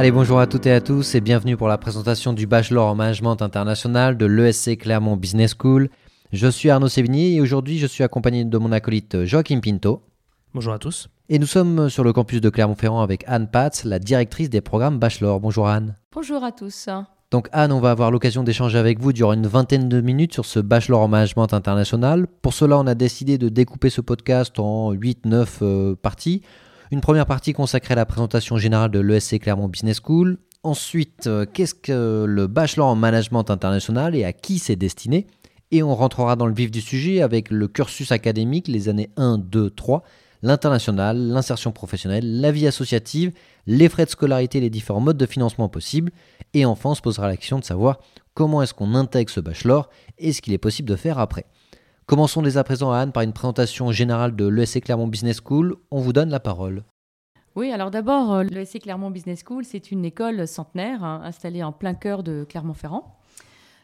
Allez, bonjour à toutes et à tous et bienvenue pour la présentation du Bachelor en Management International de l'ESC Clermont Business School. Je suis Arnaud Sévigny et aujourd'hui je suis accompagné de mon acolyte Joachim Pinto. Bonjour à tous. Et nous sommes sur le campus de Clermont-Ferrand avec Anne Patz, la directrice des programmes Bachelor. Bonjour Anne. Bonjour à tous. Donc Anne, on va avoir l'occasion d'échanger avec vous durant une vingtaine de minutes sur ce Bachelor en Management International. Pour cela, on a décidé de découper ce podcast en 8-9 euh, parties. Une première partie consacrée à la présentation générale de l'ESC Clermont Business School. Ensuite, euh, qu'est-ce que le Bachelor en Management International et à qui c'est destiné? Et on rentrera dans le vif du sujet avec le cursus académique, les années 1, 2, 3 l'international, l'insertion professionnelle, la vie associative, les frais de scolarité, les différents modes de financement possibles. Et enfin, on se posera la question de savoir comment est-ce qu'on intègre ce bachelor et ce qu'il est possible de faire après. Commençons dès à présent, Anne, par une présentation générale de l'ESC Clermont Business School. On vous donne la parole. Oui, alors d'abord, euh, l'ESC Clermont Business School, c'est une école centenaire hein, installée en plein cœur de Clermont-Ferrand.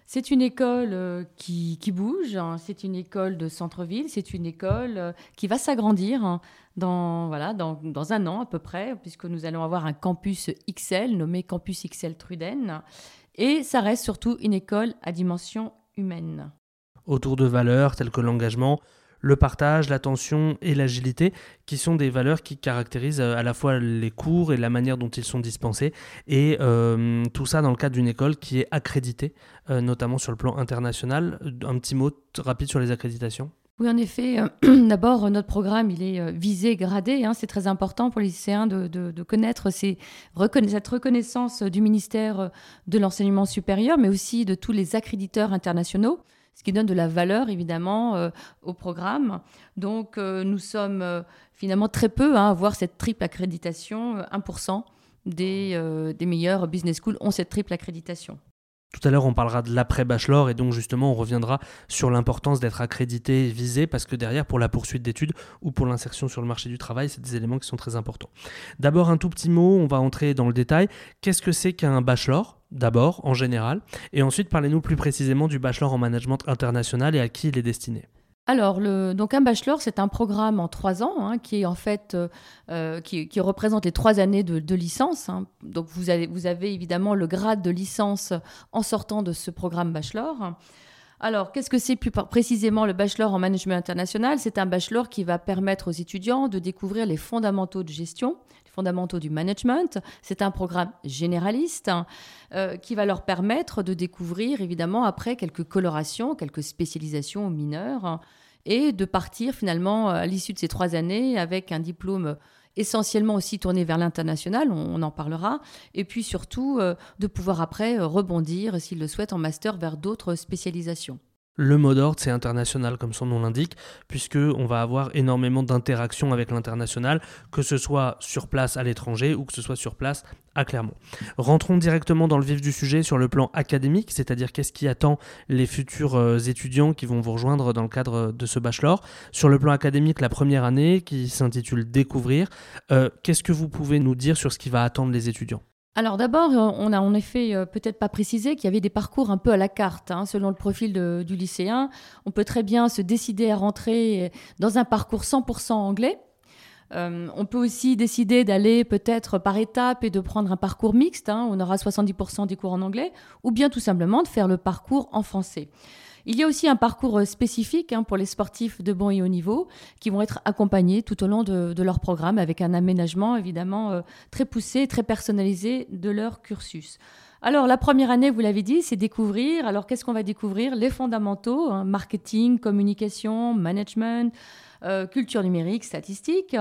C'est une école euh, qui, bouge, hein. c'est une école de centre-ville, c'est une école euh, qui va s'agrandir hein, dans, voilà, dans, un an à peu près, puisque nous allons avoir un campus XL nommé Campus XL Truden. Et ça reste surtout une école à dimension humaine. Autour de valeurs telles que l'engagement, le partage, l'attention et l'agilité, qui sont des valeurs qui caractérisent euh, à la fois les cours et la manière dont ils sont dispensés, et euh, tout ça dans le cadre d'une école qui est accréditée, euh, notamment sur le plan international. Un petit mot rapide sur les accréditations oui, en effet. D'abord, notre programme, il est visé, gradé. Hein. c'est très important pour les lycéens de, connaître cette reconnaissance du ministère de l'enseignement supérieur, mais aussi de tous les accréditeurs internationaux ce qui donne de la valeur évidemment euh, au programme. Donc euh, nous sommes euh, finalement très peu à avoir cette triple accréditation. 1% des, des meilleurs business schools ont cette triple accréditation. Tout à l'heure, on parlera de l'après-bachelor et donc justement, on reviendra sur l'importance d'être accrédité et visé parce que derrière, pour la poursuite d'études ou pour l'insertion sur le marché du travail, c'est des éléments qui sont très importants. D'abord, un tout petit mot, on va entrer dans le détail. Qu'est-ce que c'est qu'un bachelor? D'abord, en général, et ensuite parlez-nous plus précisément du bachelor en management international et à qui il est destiné. Alors, donc un bachelor, c'est un programme en trois ans hein, qui est en fait euh, euh, qui, représente les trois années de, licence. Hein. Donc, vous avez, vous avez évidemment le grade de licence en sortant de ce programme bachelor. Alors, qu'est-ce que c'est plus précisément le bachelor en management international? C'est un bachelor qui va permettre aux étudiants de découvrir les fondamentaux de gestion, fondamentaux du management. C'est un programme généraliste euh, qui va leur permettre de découvrir, évidemment, après quelques colorations, quelques spécialisations mineures, et de partir finalement à l'issue de ces trois années avec un diplôme essentiellement aussi tourné vers l'international, on, en parlera, et puis surtout euh, de pouvoir après euh, rebondir, s'ils le souhaitent, en master vers d'autres spécialisations. Le mot d'ordre, c'est international, comme son nom l'indique, puisque on va avoir énormément d'interactions avec l'international, que ce soit sur place à l'étranger ou que ce soit sur place à Clermont. Rentrons directement dans le vif du sujet sur le plan académique, c'est-à-dire qu'est-ce qui attend les futurs euh, étudiants qui vont vous rejoindre dans le cadre de ce bachelor. Sur le plan académique, la première année qui s'intitule Découvrir, euh, qu'est-ce que vous pouvez nous dire sur ce qui va attendre les étudiants? Alors d'abord, euh, on a en effet euh, peut-être pas précisé qu'il y avait des parcours un peu à la carte, hein, selon le profil du lycéen. On peut très bien se décider à rentrer dans un parcours 100% anglais. Euh, on peut aussi décider d'aller peut-être par étapes et de prendre un parcours mixte, hein, on aura 70% des cours en anglais, ou bien tout simplement de faire le parcours en français. Il y a aussi un parcours spécifique hein, pour les sportifs de bon et haut niveau qui vont être accompagnés tout au long de, leur programme avec un aménagement évidemment euh, très poussé, très personnalisé de leur cursus. Alors la première année, vous l'avez dit, c'est découvrir. Alors qu'est-ce qu'on va découvrir? Les fondamentaux, hein, marketing, communication, management, euh, culture numérique, statistique.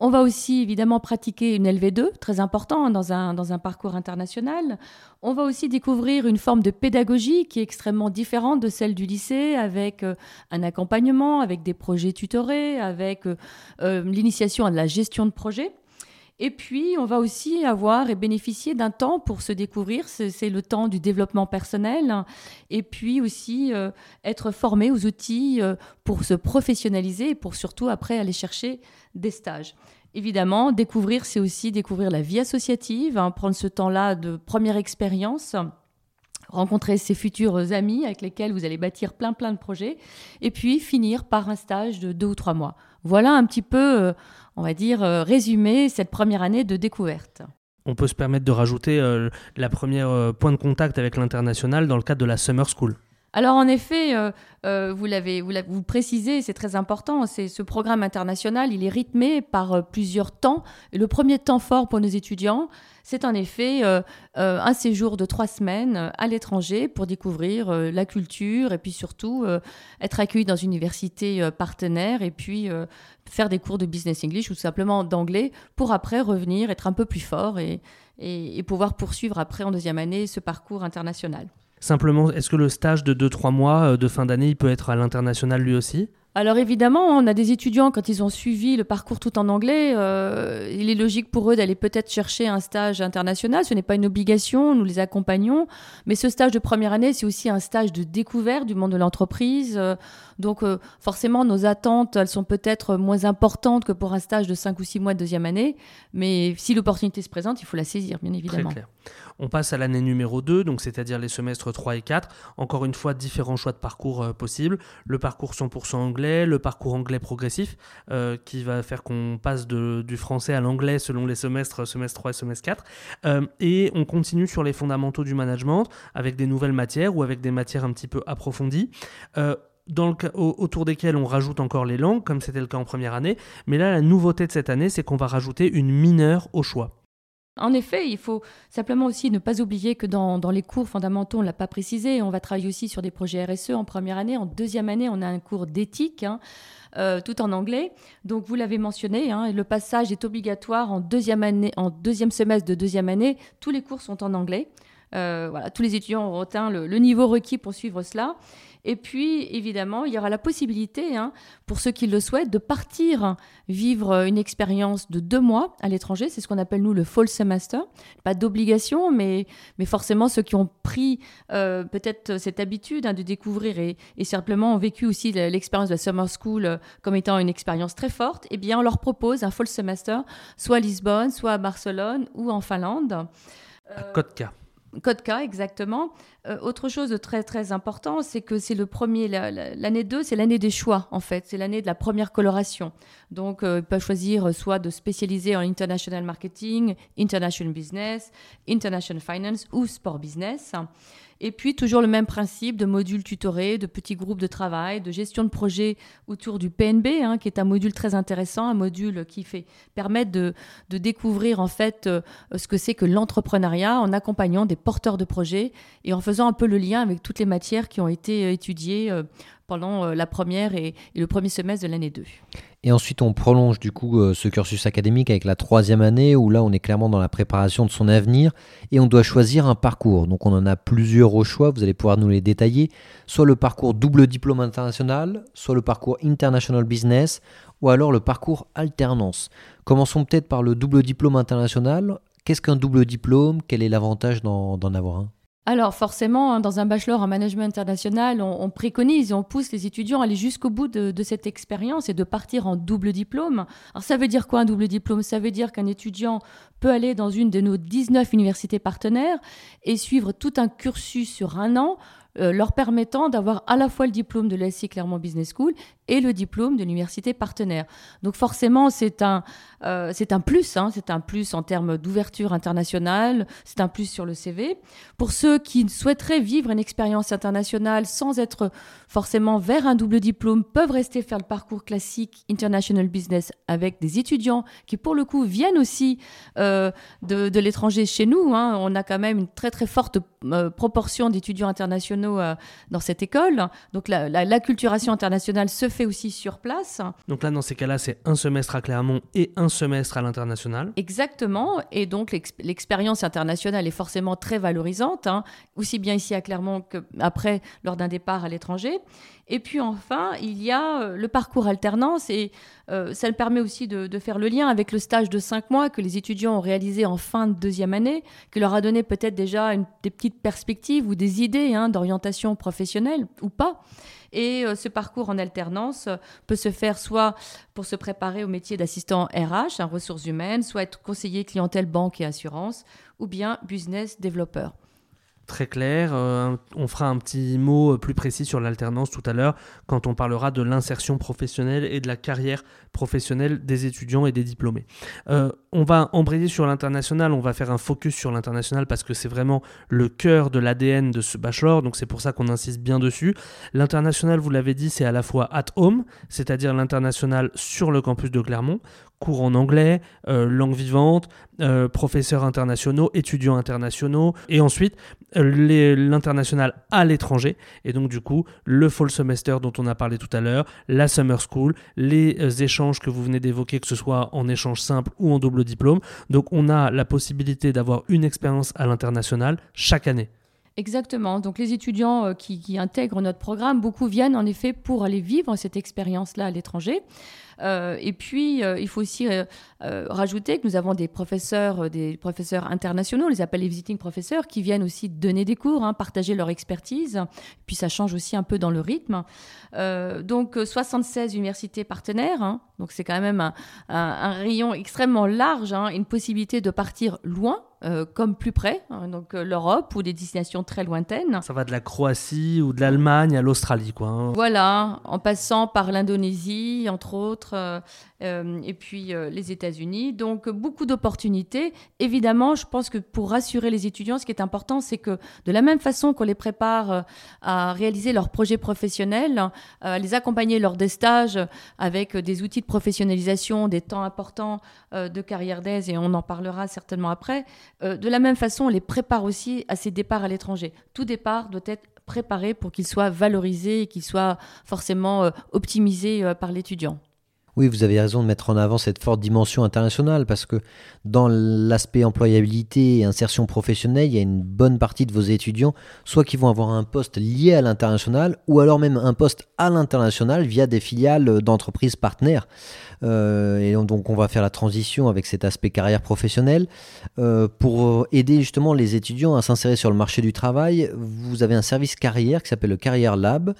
On va aussi évidemment pratiquer une LV2, très important dans un, dans un parcours international. On va aussi découvrir une forme de pédagogie qui est extrêmement différente de celle du lycée, avec euh, un accompagnement, avec des projets tutorés, avec euh, l'initiation à la gestion de projet. Et puis, on va aussi avoir et bénéficier d'un temps pour se découvrir. C'est le temps du développement personnel. Et puis aussi euh, être formé aux outils euh, pour se professionnaliser et pour surtout après aller chercher des stages. Évidemment, découvrir, c'est aussi découvrir la vie associative, hein, prendre ce temps-là de première expérience rencontrer ses futurs amis avec lesquels vous allez bâtir plein plein de projets, et puis finir par un stage de deux ou trois mois. Voilà un petit peu, euh, on va dire, résumé cette première année de découverte. on peut se permettre de rajouter la première point de contact avec l'international dans le cadre de la Summer School. Alors en effet, euh, euh, vous l'avez vous, précisez, c'est très important. C'est ce programme international, il est rythmé par euh, plusieurs temps. Le premier temps fort pour nos étudiants, c'est en effet un séjour de trois semaines à l'étranger pour découvrir la culture et puis surtout être accueilli dans une université partenaire et puis faire des cours de business English ou simplement d'anglais pour après revenir, être un peu plus fort et, et pouvoir poursuivre après en deuxième année ce parcours international. Simplement, est-ce que le stage de 2-3 mois euh, de fin d'année, il peut être à l'international lui aussi? Alors évidemment, on a des étudiants, quand ils ont suivi le parcours tout en anglais, euh, il est logique pour eux d'aller peut-être chercher un stage international. Ce n'est pas une obligation, nous les accompagnons. Mais ce stage de première année, c'est aussi un stage de découverte du monde de l'entreprise. Euh, donc euh, forcément, nos attentes, elles sont peut-être moins importantes que pour un stage de 5 ou 6 mois de deuxième année. Mais si l'opportunité se présente, il faut la saisir, bien évidemment. Très clair. On passe à l'année numéro 2, donc c'est-à-dire les semestres 3 et 4. Encore une fois, différents choix de parcours possibles. Le parcours 100% anglais le parcours anglais progressif, euh, qui va faire qu'on passe du français à l'anglais selon les semestres, semestre 3 et semestre 4. Euh, et on continue sur les fondamentaux du management avec des nouvelles matières ou avec des matières un petit peu approfondies. Euh, autour desquelles on rajoute encore les langues, comme c'était le cas en première année. Mais là, la nouveauté de cette année, c'est qu'on va rajouter une mineure au choix. En effet, il faut simplement aussi ne pas oublier que dans, les cours fondamentaux, on ne l'a pas précisé, on va travailler aussi sur des projets RSE en première année. En deuxième année, on a un cours d'éthique, hein, euh, tout en anglais. Donc, vous l'avez mentionné, hein, le passage est obligatoire en deuxième, année, en deuxième semestre de deuxième année. Tous les cours sont en anglais. Euh, voilà, tous les étudiants ont atteint le niveau requis pour suivre cela. Et puis, évidemment, il y aura la possibilité, hein, pour ceux qui le souhaitent, de partir vivre une expérience de deux mois à l'étranger. C'est ce qu'on appelle, nous, le fall semester. Pas d'obligation, mais, mais forcément, ceux qui ont pris euh, peut-être cette habitude hein, de découvrir et, simplement ont vécu aussi l'expérience de la summer school euh, comme étant une expérience très forte, eh bien, on leur propose un fall semester, soit à Lisbonne, soit à Barcelone ou en Finlande. À Kotka. Code K, exactement. Euh, autre chose de très très important, c'est que c'est le premier, l'année 2, c'est l'année des choix en fait, c'est l'année de la première coloration. Donc euh, ils peuvent choisir soit de spécialiser en international marketing, international business, international finance ou sport business. Et puis toujours le même principe de modules tutorés, de petits groupes de travail, de gestion de projet autour du PNB, hein, qui est un module très intéressant, un module qui fait permettre de, découvrir en fait euh, ce que c'est que l'entrepreneuriat en accompagnant des porteurs de projets et en faisant un peu le lien avec toutes les matières qui ont été euh, étudiées euh, pendant la première et, le premier semestre de l'année 2. Et ensuite, on prolonge du coup ce cursus académique avec la troisième année où là, on est clairement dans la préparation de son avenir et on doit choisir un parcours. Donc, on en a plusieurs au choix, vous allez pouvoir nous les détailler. Soit le parcours double diplôme international, soit le parcours international business, ou alors le parcours alternance. Commençons peut-être par le double diplôme international. Qu'est-ce qu'un double diplôme? Quel est l'avantage d'en avoir un? Alors forcément, hein, dans un bachelor en management international, on, préconise et on pousse les étudiants à aller jusqu'au bout de, cette expérience et de partir en double diplôme. Alors ça veut dire quoi un double diplôme? Ça veut dire qu'un étudiant peut aller dans une de nos 19 universités partenaires et suivre tout un cursus sur un an euh, leur permettant d'avoir à la fois le diplôme de l'ESI Clermont Business School et le diplôme de l'université partenaire. Donc forcément, c'est un, euh, c'est un plus, hein, c'est un plus en termes d'ouverture internationale, c'est un plus sur le CV. Pour ceux qui souhaiteraient vivre une expérience internationale sans être forcément vers un double diplôme, peuvent rester faire le parcours classique International Business avec des étudiants qui, pour le coup, viennent aussi euh, de, l'étranger chez nous. Hein. On a quand même une très très forte proportion d'étudiants internationaux euh, dans cette école. Donc la, culturation internationale se fait aussi sur place. Donc là, dans ces cas-là, c'est un semestre à Clermont et un semestre à l'international. Exactement. Et donc l'expérience internationale est forcément très valorisante, hein, aussi bien ici à Clermont qu'après lors d'un départ à l'étranger. Et puis enfin, il y a euh, le parcours alternance et euh, ça permet aussi de, faire le lien avec le stage de cinq mois que les étudiants ont réalisé en fin de deuxième année, qui leur a donné peut-être déjà des petites perspectives ou des idées hein, d'orientation professionnelle ou pas. Et euh, ce parcours en alternance peut se faire soit pour se préparer au métier d'assistant RH, hein, ressources humaines, soit être conseiller clientèle banque et assurance, ou bien business développeur très clair. Euh, on fera un petit mot euh, plus précis sur l'alternance tout à l'heure quand on parlera de l'insertion professionnelle et de la carrière professionnelle des étudiants et des diplômés. Euh, on va embrayer sur l'international, on va faire un focus sur l'international parce que c'est vraiment le cœur de l'ADN de ce bachelor, donc c'est pour ça qu'on insiste bien dessus. L'international, vous l'avez dit, c'est à la fois at home, c'est-à-dire l'international sur le campus de Clermont, cours en anglais, langue vivante, professeurs internationaux, étudiants internationaux, et ensuite l'international à l'étranger, et donc du coup le fall semester dont on a parlé tout à l'heure, la summer school, les échanges que vous venez d'évoquer, que ce soit en échange simple ou en double diplôme. Donc on a la possibilité d'avoir une expérience à l'international chaque année. Exactement. Donc les étudiants qui, intègrent notre programme, beaucoup viennent en effet pour aller vivre cette expérience-là à l'étranger. Euh, et puis, euh, il faut aussi euh, rajouter que nous avons des professeurs, des professeurs internationaux, on les appelle les visiting professeurs, qui viennent aussi donner des cours, hein, partager leur expertise. Puis ça change aussi un peu dans le rythme. donc 76 universités partenaires, hein. donc c'est quand même un, rayon extrêmement large, hein, une possibilité de partir loin euh, comme plus près, hein, donc euh, l'Europe ou des destinations très lointaines. Ça va de la Croatie ou de l'Allemagne à l'Australie, quoi. Hein. Voilà, en passant par l'Indonésie, entre autres, euh, euh, et puis euh, les États-Unis. Donc beaucoup d'opportunités. Évidemment, je pense que pour rassurer les étudiants, ce qui est important, c'est que de la même façon qu'on les prépare à réaliser leurs projets professionnels, à les accompagner lors des stages avec des outils de professionnalisation, des temps importants de carrière d'aise, et on en parlera certainement après, de la même façon, on les prépare aussi à ces départs à l'étranger. Tout départ doit être préparé pour qu'il soit valorisé et qu'il soit forcément optimisé par l'étudiant. Oui, vous avez raison de mettre en avant cette forte dimension internationale parce que dans l'aspect employabilité et insertion professionnelle, il y a une bonne partie de vos étudiants, soit qui vont avoir un poste lié à l'international, ou alors même un poste à l'international via des filiales d'entreprises partenaires. Euh, et donc on va faire la transition avec cet aspect carrière professionnelle. Euh, pour aider justement les étudiants à s'insérer sur le marché du travail, vous avez un service carrière qui s'appelle le Carrière Lab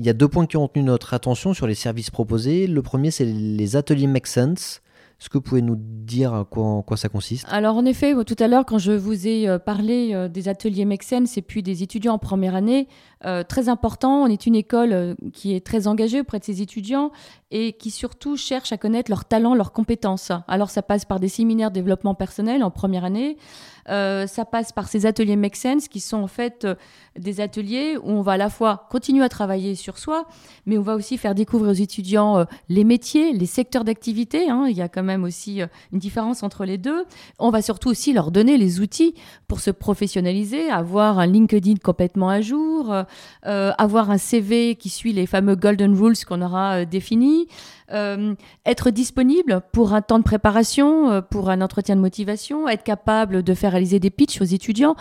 il y a deux points qui ont retenu notre attention sur les services proposés. Le premier, c'est les ateliers Make Sense. Est-ce que vous pouvez nous dire en quoi ça consiste? Alors en effet, tout à l'heure, quand je vous ai euh, parlé euh, des ateliers Make Sense et puis des étudiants en première année, euh, très important, on est une école qui est très engagée auprès de ses étudiants et qui surtout cherche à connaître leurs talents, leurs compétences. Alors ça passe par des séminaires de développement personnel en première année, euh, ça passe par ces ateliers Make Sense qui sont en fait euh, des ateliers où on va à la fois continuer à travailler sur soi, mais on va aussi faire découvrir aux étudiants euh, les métiers, les secteurs d'activité. Hein. Il y a quand même aussi une différence entre les deux. On va surtout aussi leur donner les outils pour se professionnaliser, avoir un LinkedIn complètement à jour, avoir un CV qui suit les fameux Golden Rules qu'on aura définis. Euh, être disponible pour un temps de préparation, euh, pour un entretien de motivation, être capable de faire réaliser des pitchs aux étudiants.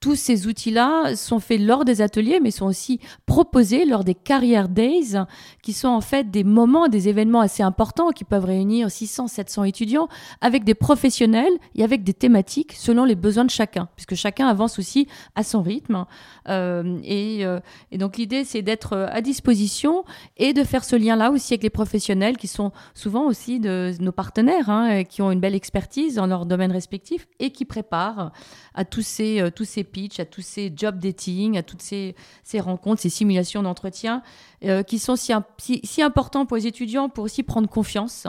Tous ces outils-là sont faits lors des ateliers, mais sont aussi proposés lors des Career Days, qui sont en fait des moments, des événements assez importants qui peuvent réunir 600, 700 étudiants avec des professionnels et avec des thématiques selon les besoins de chacun, puisque chacun avance aussi à son rythme. Euh, et, et donc l'idée, c'est d'être à disposition et de faire ce lien-là aussi avec les professionnels qui sont souvent aussi de nos partenaires, hein, qui ont une belle expertise dans leur domaine respectif et qui préparent à tous ces, euh, tous ces pitchs, à tous ces job dating, à toutes ces, ces rencontres, ces simulations d'entretien, euh, qui sont si, si, importants pour les étudiants pour aussi prendre confiance.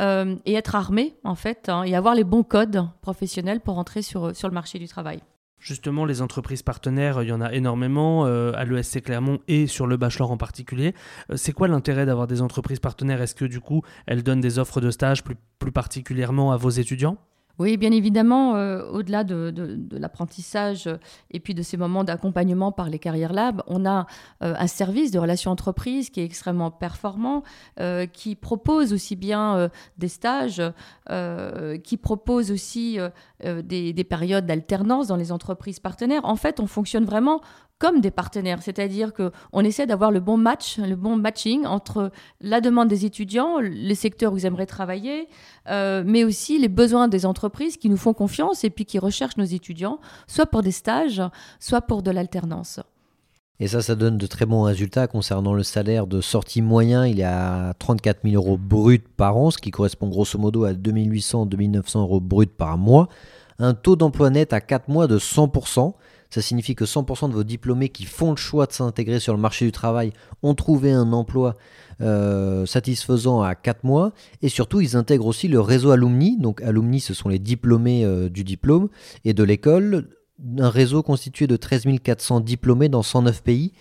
Euh, et être armés, en fait, hein, et avoir les bons codes professionnels pour entrer sur, sur le marché du travail. Justement, les entreprises partenaires, il y en a énormément euh, à l'ESC Clermont et sur le bachelor en particulier. Euh, c'est quoi l'intérêt d'avoir des entreprises partenaires? Est-ce que du coup, elles donnent des offres de stage plus, plus particulièrement à vos étudiants? Oui, bien évidemment, euh, au-delà de, l'apprentissage et puis de ces moments d'accompagnement par les carrières labs, on a euh, un service de relations entreprises qui est extrêmement performant, euh, qui propose aussi bien des stages, qui propose aussi des périodes d'alternance dans les entreprises partenaires. En fait, on fonctionne vraiment comme des partenaires, c'est-à-dire qu'on essaie d'avoir le bon match, le bon matching entre la demande des étudiants, les secteurs où ils aimeraient travailler, euh, mais aussi les besoins des entreprises qui nous font confiance et puis qui recherchent nos étudiants, soit pour des stages, soit pour de l'alternance. Et ça, ça donne de très bons résultats concernant le salaire de sortie moyen. Il est à 34 000 euros bruts par an, ce qui correspond grosso modo à 2800-2900 euros bruts par mois. Un taux d'emploi net à 4 mois de 100%. Ça signifie que 100% de vos diplômés qui font le choix de s'intégrer sur le marché du travail ont trouvé un emploi euh, satisfaisant à 4 mois. Et surtout, ils intègrent aussi le réseau alumni. Donc alumni, ce sont les diplômés euh, du diplôme et de l'école. Un réseau constitué de 13 400 diplômés dans 109 pays.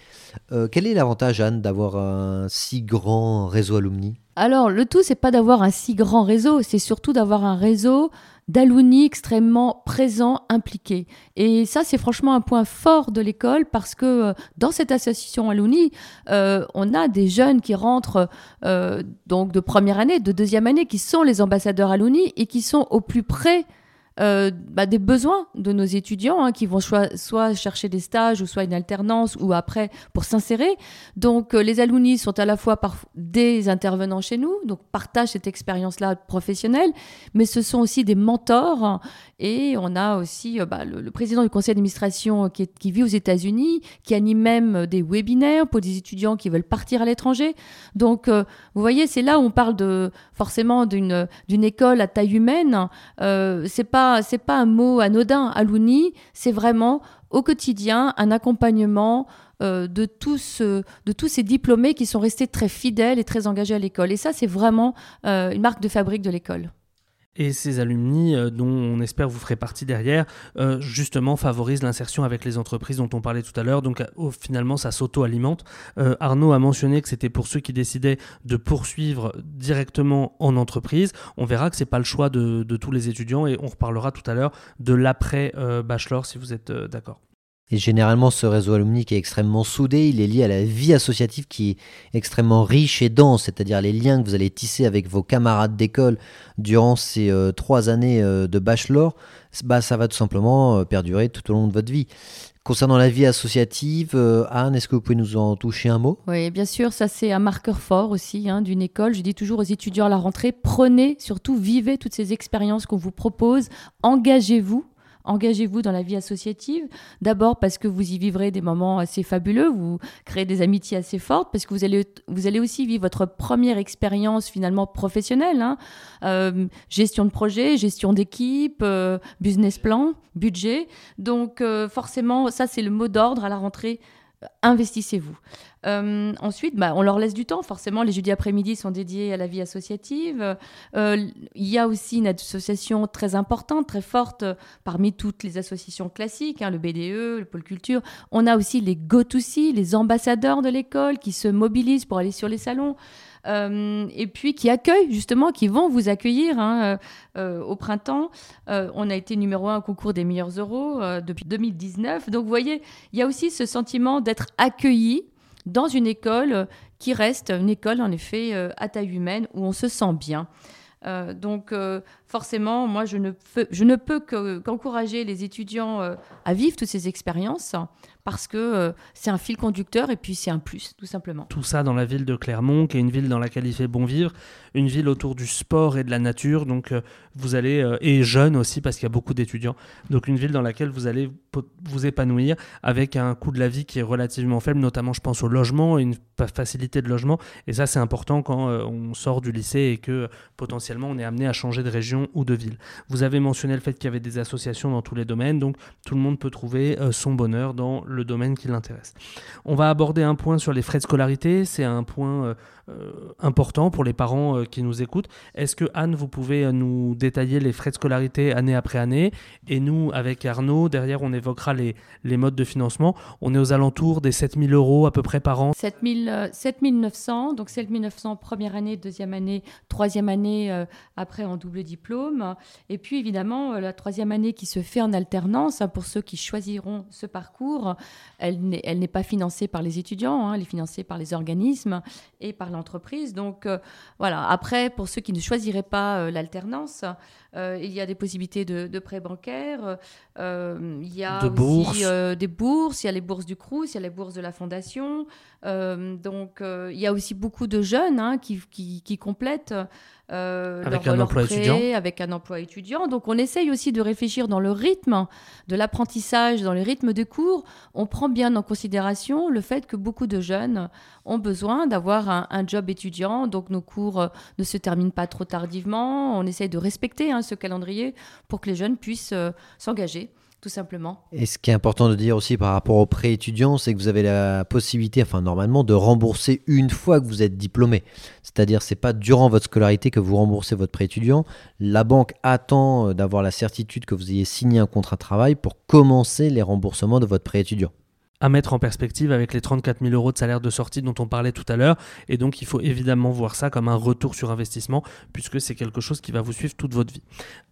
Euh, quel est l'avantage, Anne, d'avoir un si grand réseau alumni? Alors, le tout, c'est pas d'avoir un si grand réseau, c'est surtout d'avoir un réseau d'alumni extrêmement présents, impliqués. Et ça, c'est franchement un point fort de l'école parce que euh, dans cette association alumni, euh, on a des jeunes qui rentrent donc de première année, de deuxième année, qui sont les ambassadeurs alumni et qui sont au plus près euh, bah, des besoins de nos étudiants hein, qui vont soit, chercher des stages ou soit une alternance ou après pour s'insérer. Donc euh, les alumni sont à la fois des intervenants chez nous, donc partagent cette expérience-là professionnelle, mais ce sont aussi des mentors et on a aussi euh, bah, le, président du conseil d'administration qui, vit aux États-Unis, qui anime même des webinaires pour des étudiants qui veulent partir à l'étranger. Donc vous voyez, c'est là où on parle de forcément d'une école à taille humaine. c'est pas c'est pas un mot anodin. Alouni, c'est vraiment au quotidien un accompagnement euh, de, tous, de tous ces diplômés qui sont restés très fidèles et très engagés à l'école. Et ça, c'est vraiment euh, une marque de fabrique de l'école et ces alumni euh, dont on espère vous ferez partie derrière, euh, justement favorisent l'insertion avec les entreprises dont on parlait tout à l'heure. Donc euh, finalement, ça s'auto-alimente. Arnaud a mentionné que c'était pour ceux qui décidaient de poursuivre directement en entreprise. On verra que c'est pas le choix de, de, tous les étudiants et on reparlera tout à l'heure de l'après bachelor si vous êtes d'accord. Et généralement, ce réseau alumni qui est extrêmement soudé, il est lié à la vie associative qui est extrêmement riche et dense, c'est-à-dire les liens que vous allez tisser avec vos camarades d'école durant ces euh, trois années euh, de bachelor, bah, ça va tout simplement euh, perdurer tout au long de votre vie. Concernant la vie associative, Anne, est-ce que vous pouvez nous en toucher un mot? Oui, bien sûr, ça c'est un marqueur fort aussi hein, d'une école. Je dis toujours aux étudiants à la rentrée, prenez, surtout vivez toutes ces expériences qu'on vous propose, engagez-vous engagez-vous dans la vie associative. D'abord parce que vous y vivrez des moments assez fabuleux, vous créez des amitiés assez fortes, parce que vous allez, vous allez aussi vivre votre première expérience finalement professionnelle. Hein. Euh, gestion de projet, gestion d'équipe, euh, business plan, budget. Donc euh, forcément, ça c'est le mot d'ordre à la rentrée investissez-vous. Euh, ensuite, bah, on leur laisse du temps. Forcément, les jeudis après-midi sont dédiés à la vie associative. Euh, il y a aussi une association très importante, très forte parmi toutes les associations classiques, hein, le BDE, le Pôle Culture. On a aussi les go-to-see, les ambassadeurs de l'école qui se mobilisent pour aller sur les salons. Euh, et puis qui accueillent justement, qui vont vous accueillir hein, euh, au printemps. Euh, on a été numéro un au concours des meilleurs euros depuis 2019. Donc vous voyez, il y a aussi ce sentiment d'être accueilli dans une école qui reste une école en effet à taille humaine où on se sent bien. donc forcément, moi, je ne, je ne peux qu'encourager les étudiants à vivre toutes ces expériences parce que euh, c'est un fil conducteur et puis c'est un plus, tout simplement. Tout ça dans la ville de Clermont, qui est une ville dans laquelle il fait bon vivre, une ville autour du sport et de la nature, donc euh, vous allez, euh, et jeune aussi parce qu'il y a beaucoup d'étudiants, donc une ville dans laquelle vous allez vous épanouir avec un coût de la vie qui est relativement faible, notamment je pense au logement, une facilité de logement, et ça c'est important quand on sort du lycée et que potentiellement on est amené à changer de région ou de ville. Vous avez mentionné le fait qu'il y avait des associations dans tous les domaines, donc tout le monde peut trouver son bonheur dans le domaine qui l'intéresse. On va aborder un point sur les frais de scolarité. C'est un point euh, euh, important pour les parents euh, qui nous écoutent. Est-ce que Anne, vous pouvez nous détailler les frais de scolarité année après année? Et nous, avec Arnaud, derrière, on évoquera les, modes de financement. On est aux alentours des 7000 euros à peu près par an. 7000, 7900, donc 7900 première année, deuxième année, troisième année après en double diplôme. Et puis évidemment, la troisième année qui se fait en alternance, hein, pour ceux qui choisiront ce parcours, elle n'est pas financée par les étudiants, hein, elle est financée par les organismes et par l'entreprise. Donc euh, voilà, après, pour ceux qui ne choisiraient pas euh, l'alternance, euh, il y a des possibilités de, prêts bancaires, il y a aussi des bourses, il y a les bourses du Crous, il y a les bourses de la Fondation. donc il y a aussi beaucoup de jeunes hein, qui, qui, complètent euh, avec un emploi étudiant. Avec un emploi étudiant. Donc on essaye aussi de réfléchir dans le rythme de l'apprentissage, dans le rythme de cours. On prend bien en considération le fait que beaucoup de jeunes ont besoin d'avoir un, job étudiant. Donc nos cours euh, ne se terminent pas trop tardivement. On essaye de respecter hein, ce calendrier pour que les jeunes puissent euh, s'engager tout. Et ce qui est important de dire aussi par rapport aux prêts étudiants, c'est que vous avez la possibilité, enfin normalement, de rembourser une fois que vous êtes diplômé. C'est-à-dire, c'est pas durant votre scolarité que vous remboursez votre prêt étudiant. La banque attend euh, d'avoir la certitude que vous ayez signé un contrat de travail pour commencer les remboursements de votre prêt étudiant à mettre en perspective avec les 34 000 euros de salaire de sortie dont on parlait tout à l'heure. Et donc, il faut évidemment voir ça comme un retour sur investissement, puisque c'est quelque chose qui va vous suivre toute votre vie.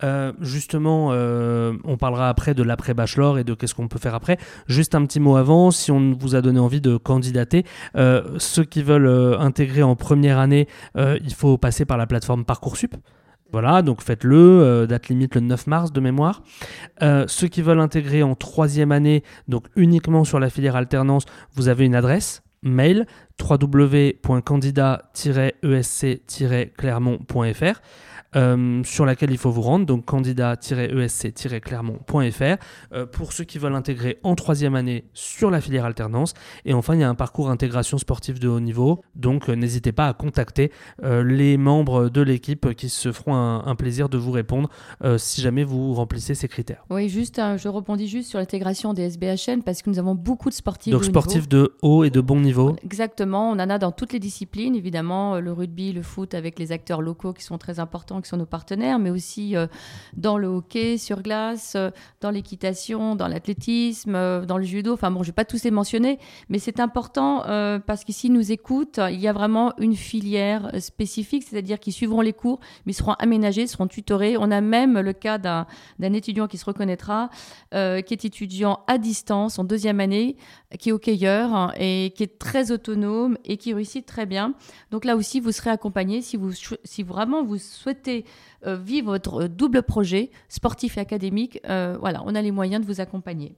Euh, justement, euh, on parlera après de l'après-bachelor et de qu'est-ce qu'on peut faire après. Juste un petit mot avant, si on vous a donné envie de candidater, euh, ceux qui veulent intégrer en première année, il faut passer par la plateforme Parcoursup. Voilà, donc faites-le, euh, date limite le 9 mars de mémoire. Euh, ceux qui veulent intégrer en troisième année, donc uniquement sur la filière alternance, vous avez une adresse mail www.candidat-esc-clermont.fr. Euh, sur laquelle il faut vous rendre, donc candidat-esc-clermont.fr, euh, pour ceux qui veulent intégrer en troisième année sur la filière alternance. Et enfin, il y a un parcours intégration sportive de haut niveau, donc euh, n'hésitez pas à contacter les membres de l'équipe qui se feront un, plaisir de vous répondre si jamais vous remplissez ces critères. Oui, juste, je rebondis juste sur l'intégration des SBHN parce que nous avons beaucoup de sportifs. Donc de sportifs de haut et de bon niveau. Exactement, on en a dans toutes les disciplines, évidemment, le rugby, le foot avec les acteurs locaux qui sont très importants qui sont nos partenaires, mais aussi euh, dans le hockey sur glace, euh, dans l'équitation, dans l'athlétisme, euh, dans le judo. Enfin bon, je ne vais pas tous les mentionner, mais c'est important parce qu'ici, nous écoutent. Il y a vraiment une filière spécifique, c'est-à-dire qu'ils suivront les cours, mais seront aménagés, seront tutorés. On a même le cas d'un étudiant qui se reconnaîtra, qui est étudiant à distance en deuxième année, qui est hockeyeur hein, et qui est très autonome et qui réussit très bien. Donc là aussi, vous serez accompagné si vous, vraiment vous souhaitez euh, vivre votre double projet sportif et académique. Euh, voilà, on a les moyens de vous accompagner.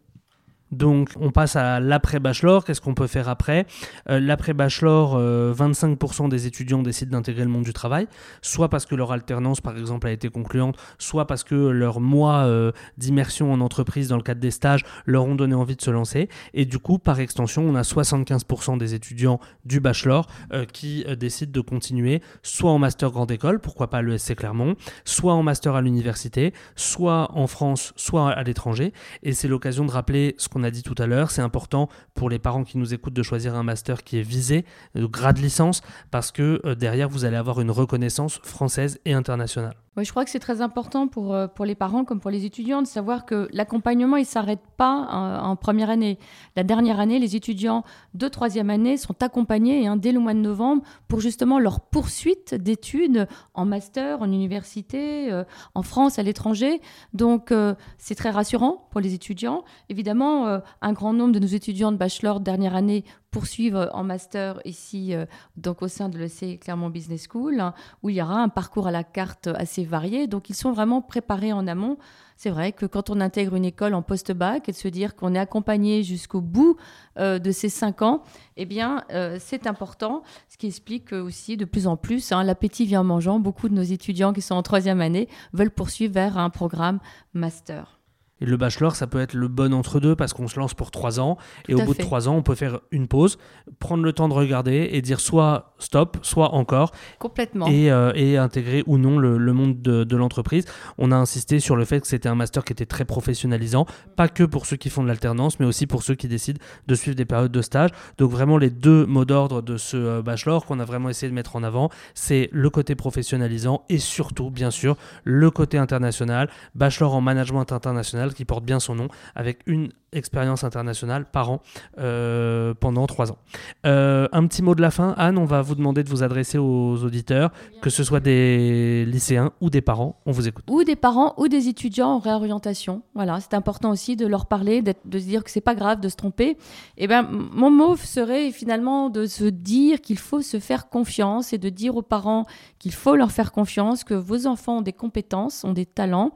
Donc on passe à l'après-bachelor, qu'est-ce qu'on peut faire après euh, L'après-bachelor, 25% euh, des étudiants décident d'intégrer le monde du travail, soit parce que leur alternance par exemple a été concluante, soit parce que leur mois euh, d'immersion en entreprise dans le cadre des stages leur ont donné envie de se lancer. Et du coup, par extension, on a 75% des étudiants du bachelor qui décident de continuer soit en master grande école, pourquoi pas l'ESC Clermont, soit en master à l'université, soit en France, soit à l'étranger. Et c'est l'occasion de rappeler ce qu'on a dit tout à l'heure, c'est important pour les parents qui nous écoutent de choisir un master qui est visé, de grade licence, parce que euh, derrière, vous allez avoir une reconnaissance française et internationale. Je crois que c'est très important pour, euh, pour les parents comme pour les étudiants de savoir que l'accompagnement, ne s'arrête pas euh, en, première année. La dernière année, les étudiants de troisième année sont accompagnés hein, dès le mois de novembre pour justement leur poursuite d'études en master, en université, euh, en France, à l'étranger. Donc, c'est très rassurant pour les étudiants. Évidemment, un grand nombre de nos étudiants de bachelor de dernière année poursuivre en master ici, euh, donc au sein de l'EC Clermont Business School, où il y aura un parcours à la carte assez varié. Donc ils sont vraiment préparés en amont. C'est vrai que quand on intègre une école en post-bac et de se dire qu'on est accompagné jusqu'au bout euh, de ces cinq ans, eh bien, euh, c'est important. Ce qui explique aussi de plus en plus, hein, l'appétit vient en mangeant. Beaucoup de nos étudiants qui sont en troisième année veulent poursuivre vers un programme master. Et le bachelor, ça peut être le bon entre-deux parce qu'on se lance pour trois ans. et au bout de trois ans, on peut faire une pause, prendre le temps de regarder et dire soit stop, soit encore. Complètement. Et, euh, et intégrer ou non le, monde de, de l'entreprise. On a insisté sur le fait que c'était un master qui était très professionnalisant, pas que pour ceux qui font de l'alternance, mais aussi pour ceux qui décident de suivre des périodes de stage. Donc vraiment les deux mots d'ordre de ce euh, bachelor qu'on a vraiment essayé de mettre en avant, c'est le côté professionnalisant et surtout, bien sûr, le côté international. Bachelor en management international qui porte bien son nom, avec une expérience internationale par an euh, pendant trois ans. Euh, un petit mot de la fin, Anne, on va vous demander de vous adresser aux auditeurs, que ce soit des lycéens ou des parents, on vous écoute. Ou des parents ou des étudiants en réorientation. Voilà, c'est important aussi de leur parler, de se dire que c'est pas grave de se tromper. Et eh ben, mon mot serait finalement de se dire qu'il faut se faire confiance et de dire aux parents qu'il faut leur faire confiance, que vos enfants ont des compétences, ont des talents.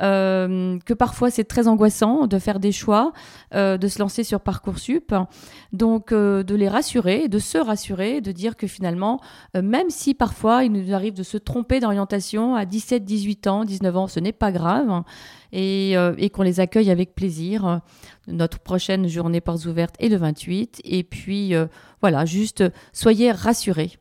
Euh, que parfois c'est très angoissant de faire des choix, euh, de se lancer sur Parcoursup. Donc euh, de les rassurer, de se rassurer, de dire que finalement, même si parfois il nous arrive de se tromper d'orientation à 17, 18 ans, 19 ans, ce n'est pas grave. Et, et qu'on les accueille avec plaisir. Notre prochaine journée portes ouvertes est le 28. Et puis voilà, juste soyez rassurés.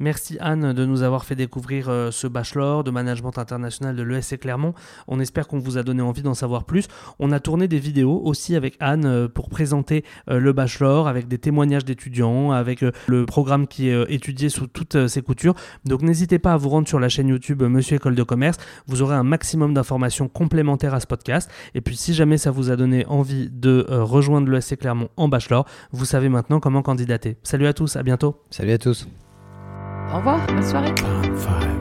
Merci Anne de nous avoir fait découvrir euh, ce bachelor de management international de l'ESC Clermont. On espère qu'on vous a donné envie d'en savoir plus. On a tourné des vidéos aussi avec Anne euh, pour présenter euh, le bachelor avec des témoignages d'étudiants, avec le programme qui est étudié sous toutes ses coutures. Donc n'hésitez pas à vous rendre sur la chaîne YouTube Monsieur École de Commerce. Vous aurez un maximum d'informations complémentaires à ce podcast. Et puis si jamais ça vous a donné envie de rejoindre l'ESC Clermont en bachelor, vous savez maintenant comment candidater. Salut à tous, à bientôt. Salut à tous. Au revoir, bonne soirée.